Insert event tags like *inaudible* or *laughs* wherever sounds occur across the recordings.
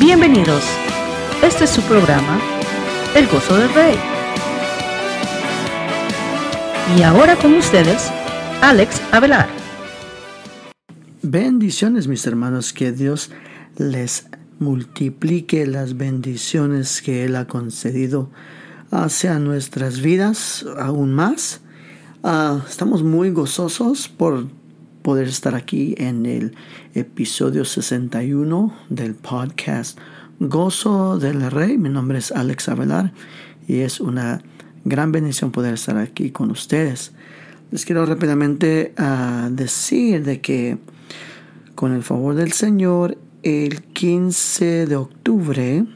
Bienvenidos. Este es su programa, El Gozo del Rey. Y ahora con ustedes, Alex Avelar. Bendiciones mis hermanos, que Dios les multiplique las bendiciones que Él ha concedido hacia nuestras vidas aún más. Ah, estamos muy gozosos por poder estar aquí en el episodio 61 del podcast Gozo del Rey. Mi nombre es Alex Avelar y es una gran bendición poder estar aquí con ustedes. Les quiero rápidamente uh, decir de que con el favor del Señor, el 15 de octubre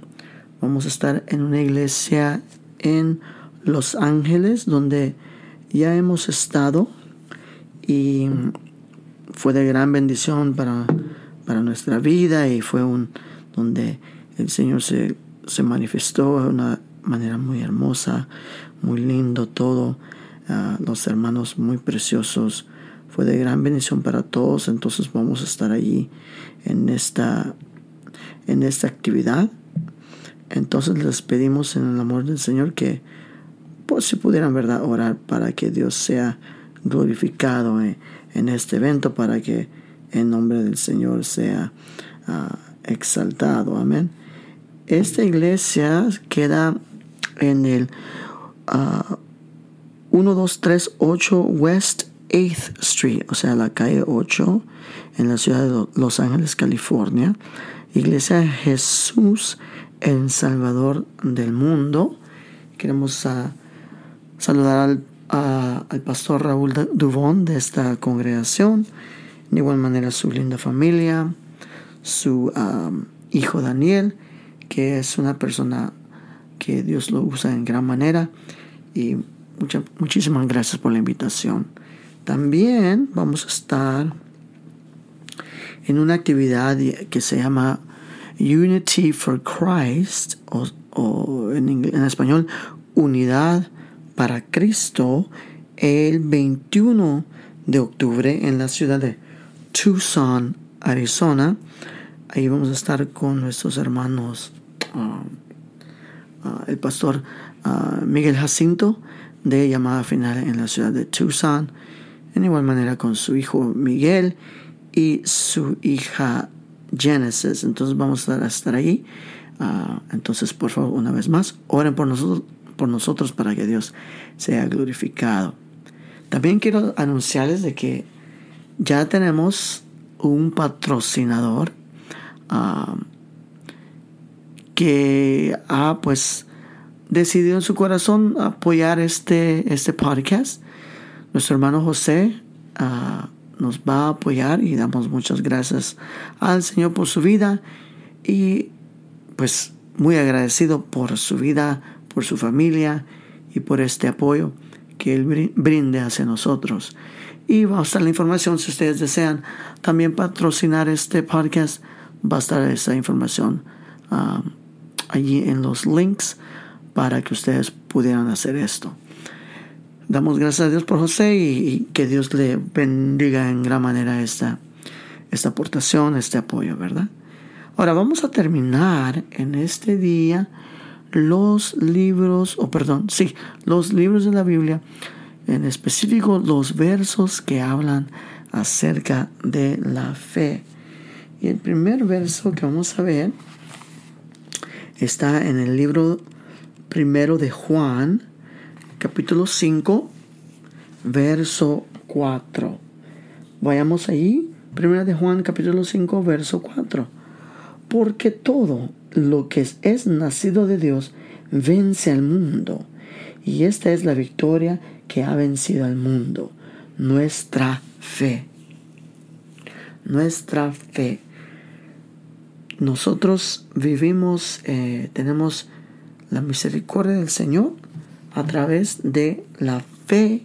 vamos a estar en una iglesia en Los Ángeles donde ya hemos estado y fue de gran bendición para, para nuestra vida y fue un donde el Señor se, se manifestó de una manera muy hermosa, muy lindo todo, ah, los hermanos muy preciosos, fue de gran bendición para todos, entonces vamos a estar allí en esta, en esta actividad. Entonces les pedimos en el amor del Señor que pues si pudieran verdad orar para que Dios sea glorificado en este evento para que el nombre del Señor sea ah, exaltado. Amén. Esta iglesia queda en el 1238 uh, West 8th Street, o sea, la calle 8 en la ciudad de Los Ángeles, California. Iglesia Jesús, el Salvador del mundo. Queremos uh, saludar al al pastor Raúl Duvón de esta congregación, de igual manera su linda familia, su hijo Daniel, que es una persona que Dios lo usa en gran manera y muchísimas gracias por la invitación. También vamos a estar en una actividad que se llama Unity for Christ o, en español Unidad para Cristo el 21 de octubre en la ciudad de Tucson, Arizona. Ahí vamos a estar con nuestros hermanos, uh, uh, el pastor uh, Miguel Jacinto de llamada final en la ciudad de Tucson. En igual manera con su hijo Miguel y su hija Genesis. Entonces vamos a estar ahí. entonces, por favor, una vez más, oren por nosotros por nosotros para que Dios sea glorificado. También quiero anunciarles de que ya tenemos un patrocinador ah, que ha pues decidido en su corazón apoyar este, este podcast. Nuestro hermano José ah, nos va a apoyar y damos muchas gracias al Señor por su vida y pues muy agradecido por su vida por su familia y por este apoyo que Él brinde hacia nosotros. Y va a estar la información si ustedes desean también patrocinar este podcast. Va a estar esa información um, allí en los links para que ustedes pudieran hacer esto. Damos gracias a Dios por José y, que Dios le bendiga en gran manera esta, esta aportación, este apoyo, ¿verdad? Ahora vamos a terminar en este día los libros, o perdón, sí, los libros de la Biblia, en específico los versos que hablan acerca de la fe. Y el primer verso que vamos a ver está en el libro primero de Juan, capítulo 5, verso 4. Vayamos ahí, primero de Juan, capítulo 5, verso 4. Porque todo lo que es nacido de Dios vence al mundo. Y esta es la victoria que ha vencido al mundo, nuestra fe. Nuestra fe. Nosotros vivimos, eh, tenemos la misericordia del Señor a través de la fe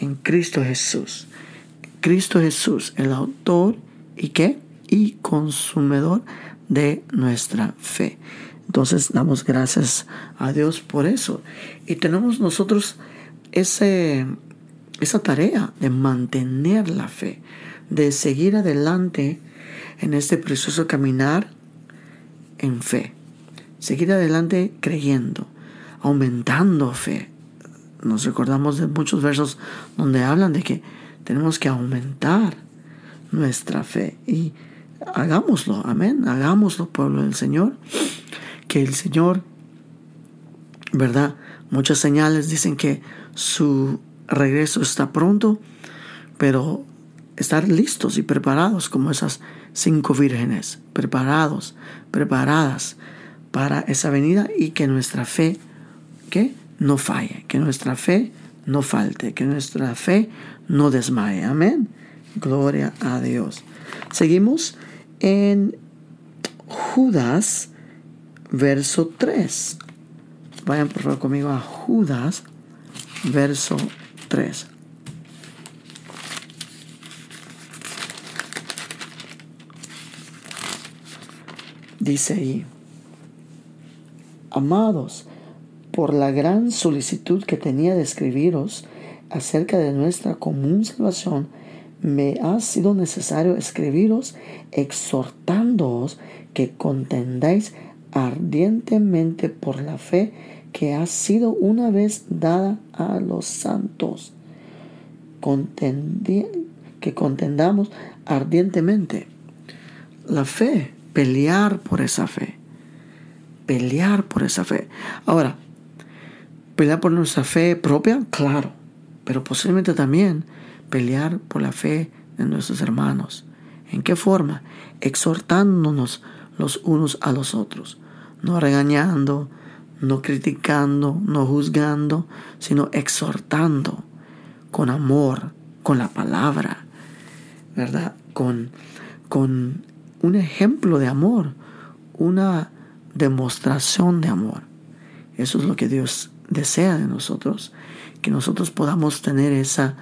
en Cristo Jesús. Cristo Jesús, el autor y qué? Y consumidor de nuestra fe. Entonces damos gracias a Dios por eso. Y tenemos nosotros ese, esa tarea de mantener la fe, de seguir adelante en este precioso caminar en fe. Seguir adelante creyendo, aumentando fe. Nos recordamos de muchos versos donde hablan de que tenemos que aumentar nuestra fe y hagámoslo, amén, hagámoslo, pueblo del Señor, que el Señor, ¿verdad? Muchas señales dicen que su regreso está pronto, pero estar listos y preparados como esas cinco vírgenes, preparados, preparadas para esa venida y que nuestra fe, que no falle, que nuestra fe no falte, que nuestra fe no desmaye. Amén. Gloria a Dios. Seguimos en Judas, verso 3. Vayan por favor conmigo a Judas, verso 3. Dice ahí, amados, por la gran solicitud que tenía de escribiros acerca de nuestra común salvación, me ha sido necesario escribiros exhortándoos que contendáis ardientemente por la fe que ha sido una vez dada a los santos. que contendamos ardientemente. La fe, pelear por esa fe. Pelear por esa fe. Ahora, pelear por nuestra fe propia, claro, pero posiblemente también pelear por la fe de nuestros hermanos. ¿En qué forma? Exhortándonos los unos a los otros, no regañando, no criticando, no juzgando, sino exhortando con amor, con la palabra, ¿verdad? Con, con un ejemplo de amor, una demostración de amor. Eso es lo que Dios desea de nosotros, que nosotros podamos tener esa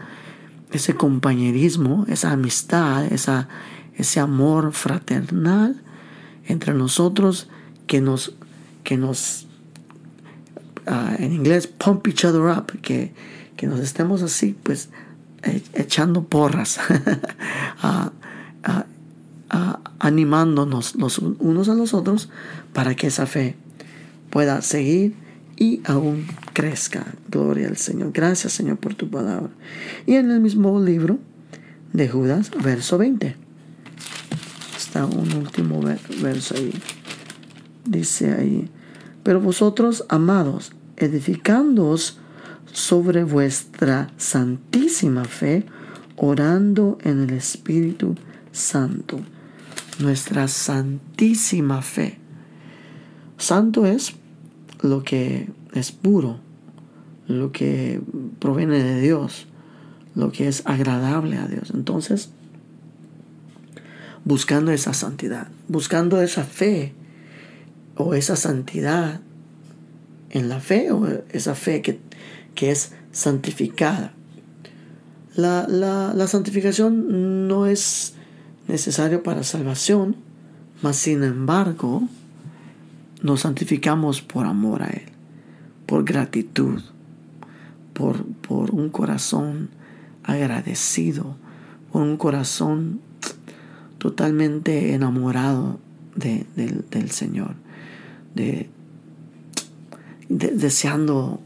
ese compañerismo, esa amistad, esa, ese amor fraternal entre nosotros que nos, que nos ah, en inglés, pump each other up, que, que nos estemos así, pues, e, echando porras, *laughs* animándonos los unos a los otros para que esa fe pueda seguir y aún crezca. Gloria al Señor. Gracias Señor por tu palabra. Y en el mismo libro de Judas, verso 20. Está un último verso ahí. Dice ahí, pero vosotros, amados, edificándoos sobre vuestra santísima fe, orando en el Espíritu Santo. Nuestra santísima fe. Santo es lo que es puro, lo que proviene de Dios, lo que es agradable a Dios. Entonces, buscando esa santidad, buscando esa fe o esa santidad en la fe o esa fe que, que es santificada. La, la, la, santificación no es necesario para salvación, mas sin embargo, nos santificamos por amor a Él, por gratitud, por, por un corazón agradecido, por un corazón totalmente enamorado del Señor, de, deseando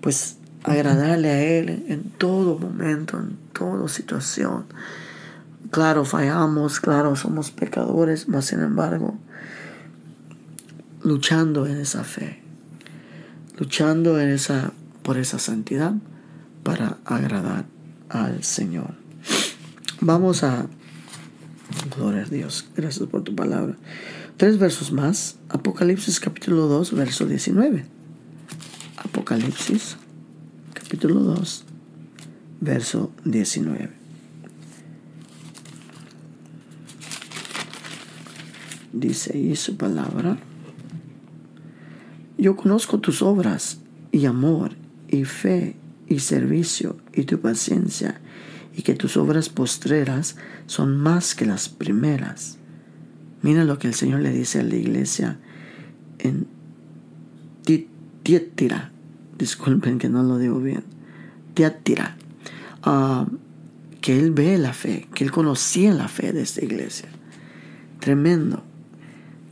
pues agradarle a Él en todo momento, en toda situación. Claro, fallamos, claro, somos pecadores, mas sin embargo, luchando en esa fe, luchando en esa, por esa santidad para agradar al Señor. Vamos a, gloria a Dios, gracias por tu palabra. Tres versos más, Apocalipsis capítulo 2, verso 19. Apocalipsis capítulo 2, verso 19. Dice ahí su palabra. Yo conozco tus obras y amor y fe y servicio y tu paciencia y que tus obras postreras son más que las primeras. Mira lo que el Señor le dice a la iglesia en Tiatira. Disculpen que no lo digo bien. Tiatira. Ah, que Él ve la fe, que Él conocía la fe de esta iglesia. Tremendo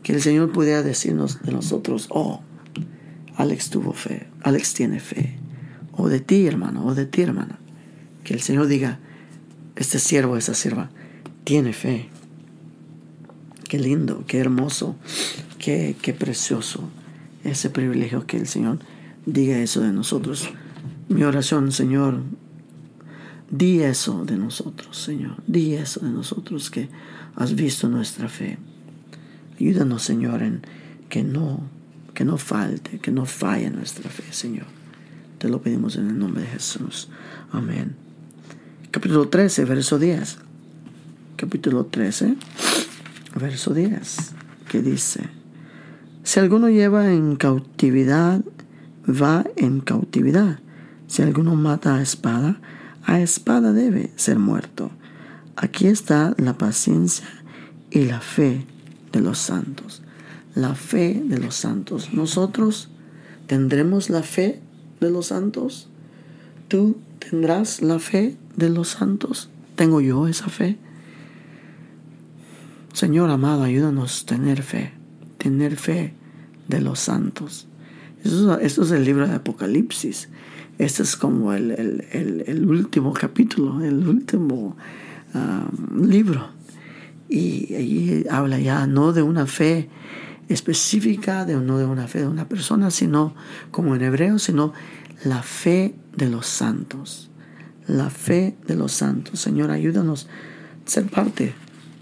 Que el Señor pudiera decirnos de nosotros, oh, Alex tuvo fe, Alex tiene fe. O de ti, hermano, o de ti, hermana. Que el Señor diga, este siervo, esa sierva, tiene fe. Qué lindo, qué hermoso, qué, qué precioso ese privilegio que el Señor diga eso de nosotros. Mi oración, Señor, di eso de nosotros, Señor. Di eso de nosotros que has visto nuestra fe. Ayúdanos, Señor, en que no, que no falte, que no falle nuestra fe, Señor. Te lo pedimos en el nombre de Jesús. Amén. Capítulo 13, verso 10. Capítulo 13, verso 10, que dice, si alguno lleva en cautividad, va en cautividad. Si alguno mata a espada, a espada debe ser muerto. Aquí está la paciencia y la fe de los santos. La fe de los santos. Nosotros tendremos la fe de los santos. Tú tendrás la fe de los santos. ¿Tengo yo esa fe? Señor amado, ayúdanos a tener fe, tener fe de los santos. Esto, es el libro de Apocalipsis. Este es como el, último capítulo, el último um, libro. Y allí habla ya no de una fe específica, de, no de una fe de una persona, sino como en hebreo, sino la fe de los santos. La fe de los santos. Señor, ayúdanos a ser parte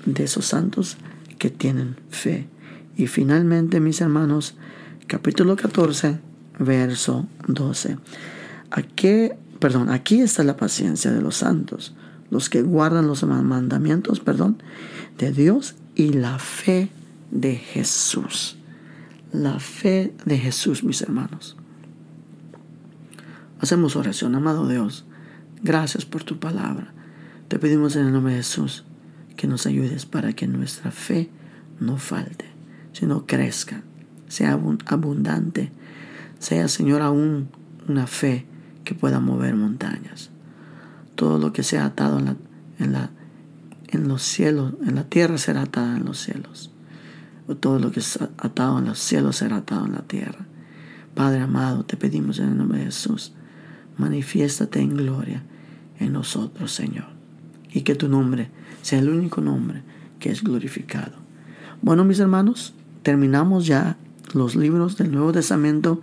de esos santos que tienen fe. Y finalmente, mis hermanos, capítulo 14, verso 12. Aquí, perdón, aquí está la paciencia de los santos, los que guardan los mandamientos, perdón, de Dios y la fe de Jesús. La fe de Jesús, mis hermanos. Hacemos oración, amado Dios. Gracias por tu palabra. Te pedimos en el nombre de Jesús que nos ayudes para que nuestra fe no falte, sino crezca, sea abundante, sea, Señor, aún una fe que pueda mover montañas. Todo lo que sea atado en, la, en, la, en los cielos, en la tierra será atado en los cielos. Todo lo que es atado en los cielos será atado en la tierra. Padre amado, te pedimos en el nombre de Jesús, manifiéstate en gloria en nosotros, Señor. Y que tu nombre sea el único nombre que es glorificado. Bueno, mis hermanos, terminamos ya los libros del Nuevo Testamento,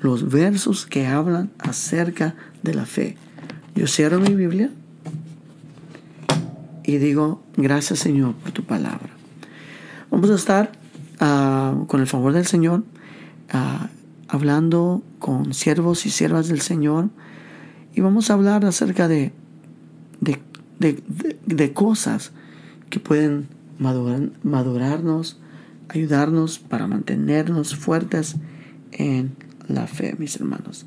los versos que hablan acerca de la fe. Yo cierro mi Biblia y digo, gracias Señor por tu palabra. Vamos a estar ah, con el favor del Señor ah, hablando con siervos y siervas del Señor y vamos a hablar acerca de, de, cosas que pueden madurarnos, ayudarnos para mantenernos fuertes en la fe, mis hermanos.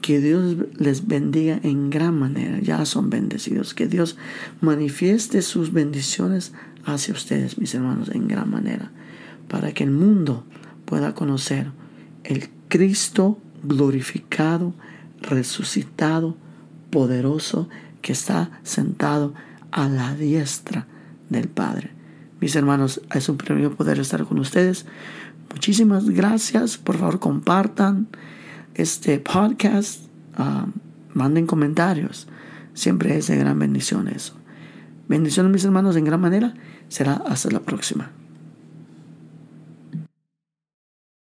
Que Dios les bendiga en gran manera. Ya son bendecidos. Que Dios manifieste sus bendiciones hacia ustedes, mis hermanos, en gran manera. Para que el mundo pueda conocer el Cristo glorificado, resucitado, poderoso, que está sentado a la diestra del Padre. Mis hermanos, es un premio poder estar con ustedes. Muchísimas gracias. Por favor, compartan este podcast. Ah, manden comentarios. Siempre es de gran bendición eso. Bendiciones, mis hermanos, en gran manera. Será hasta la próxima.